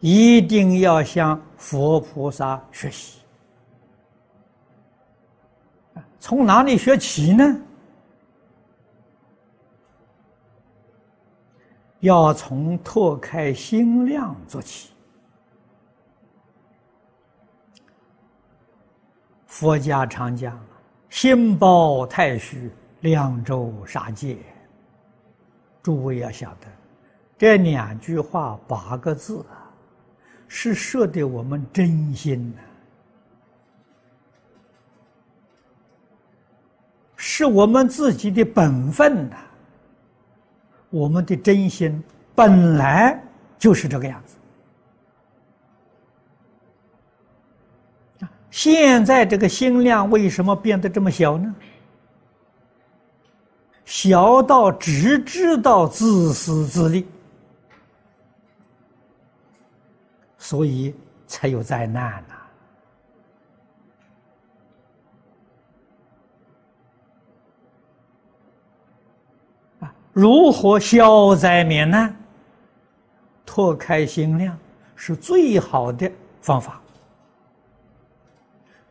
一定要向佛菩萨学习。从哪里学起呢？要从拓开心量做起。佛家常讲“心包太虚，量周杀戒”。诸位要晓得，这两句话八个字啊，是说的我们真心呐，是我们自己的本分呐。我们的真心本来就是这个样子。现在这个心量为什么变得这么小呢？小到只知道自私自利，所以才有灾难呐！啊，如何消灾免难、拓开心量，是最好的方法。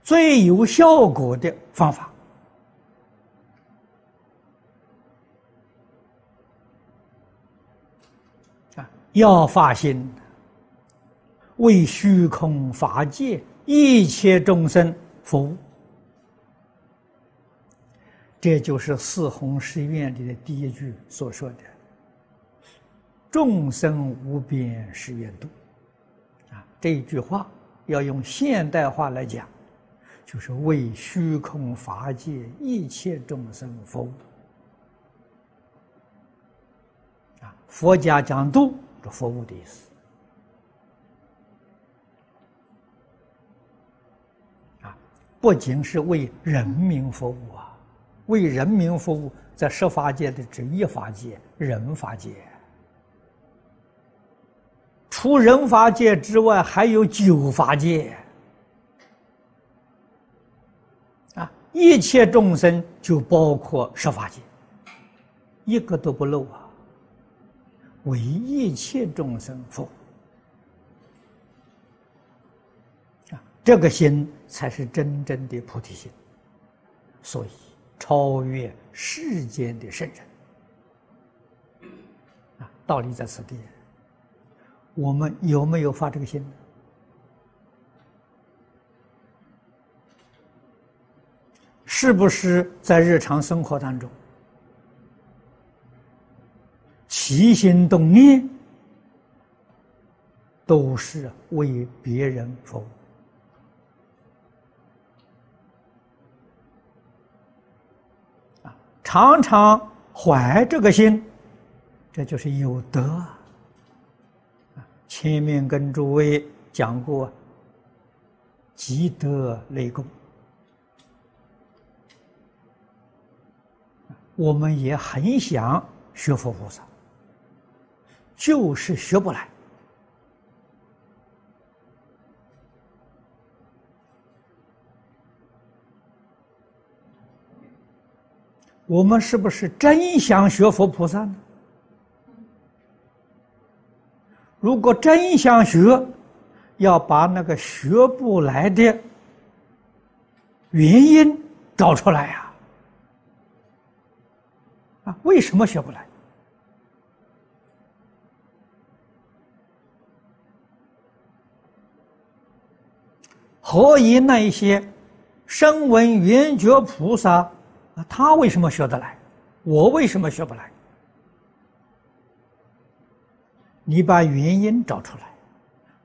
最有效果的方法啊！要发心为虚空法界一切众生服务，这就是四弘誓愿里的第一句所说的“众生无边誓愿度”。啊，这一句话要用现代化来讲。就是为虚空法界一切众生服务啊！佛家讲度，是服务的意思不仅是为人民服务啊，为人民服务，在十法界的只一法界，人法界。除人法界之外，还有九法界啊。一切众生就包括十法界，一个都不漏啊！为一切众生服务这个心才是真正的菩提心，所以超越世间的圣人啊！道理在此地，我们有没有发这个心？是不是在日常生活当中起心动念都是为别人服务常常怀这个心，这就是有德！前面跟诸位讲过，积德累功。我们也很想学佛菩萨，就是学不来。我们是不是真想学佛菩萨呢？如果真想学，要把那个学不来的原因找出来呀。啊为什么学不来？何以那一些声闻缘觉菩萨他为什么学得来？我为什么学不来？你把原因找出来，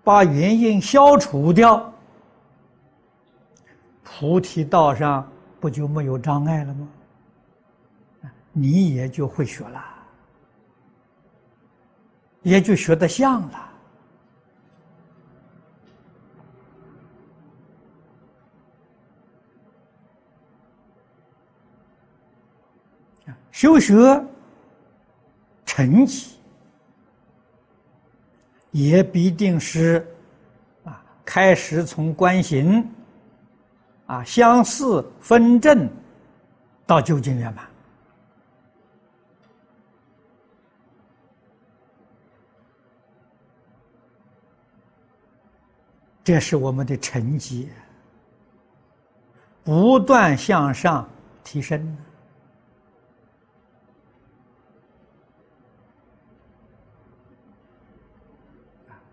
把原因消除掉，菩提道上不就没有障碍了吗？你也就会学了，也就学得像了。修学成绩也必定是啊，开始从观行啊相似分正到究竟圆满。这是我们的成绩，不断向上提升。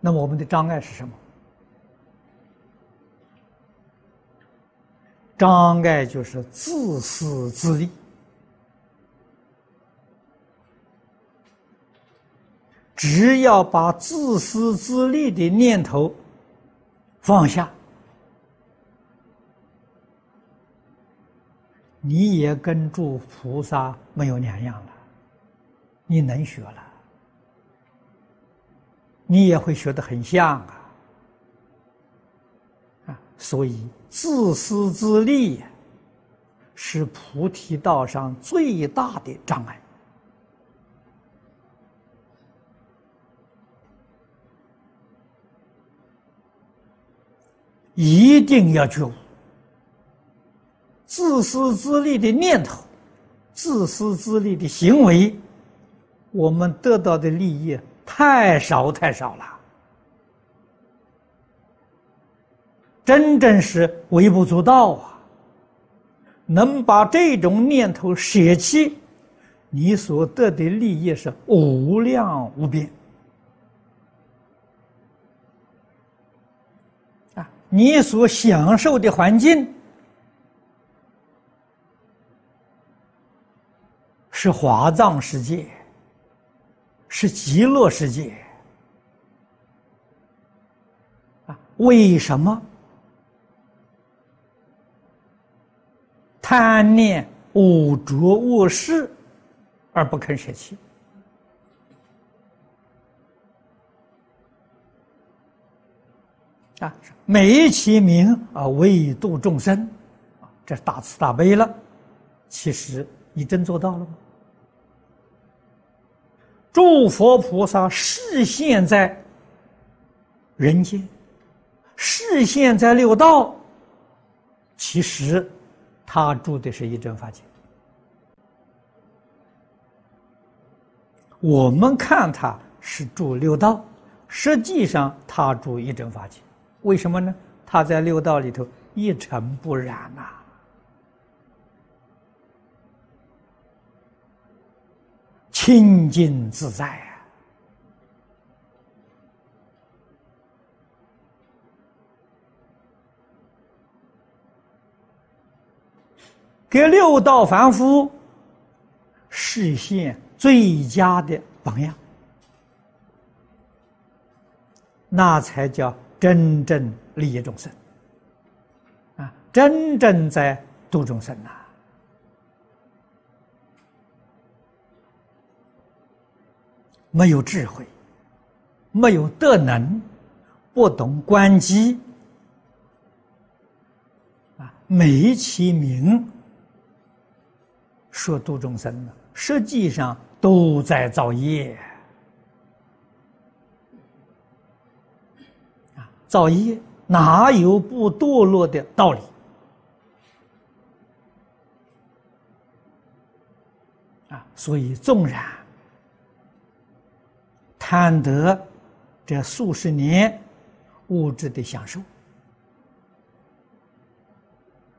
那么我们的障碍是什么？障碍就是自私自利。只要把自私自利的念头放下，你也跟诸菩萨没有两样了。你能学了，你也会学得很像啊！啊，所以自私自利是菩提道上最大的障碍。一定要觉悟，自私自利的念头，自私自利的行为，我们得到的利益太少太少了，真正是微不足道啊！能把这种念头舍弃，你所得的利益是无量无边啊。你所享受的环境是华藏世界，是极乐世界啊？为什么贪念五浊恶世而不肯舍弃？啊，美其名啊，为度众生，啊，这是大慈大悲了。其实你真做到了吗？诸佛菩萨示现在人间，示现在六道，其实他住的是一真法界。我们看他是住六道，实际上他住一真法界。为什么呢？他在六道里头一尘不染呐，清净自在啊！给六道凡夫实现最佳的榜样，那才叫。真正利益众生，啊，真正在度众生呐！没有智慧，没有德能，不懂观机，啊，美其名说度众生呢，实际上都在造业。啊造业哪有不堕落的道理？啊，所以纵然贪得这数十年物质的享受，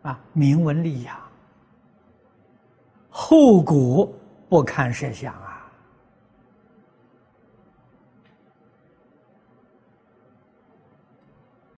啊，名闻利养，后果不堪设想。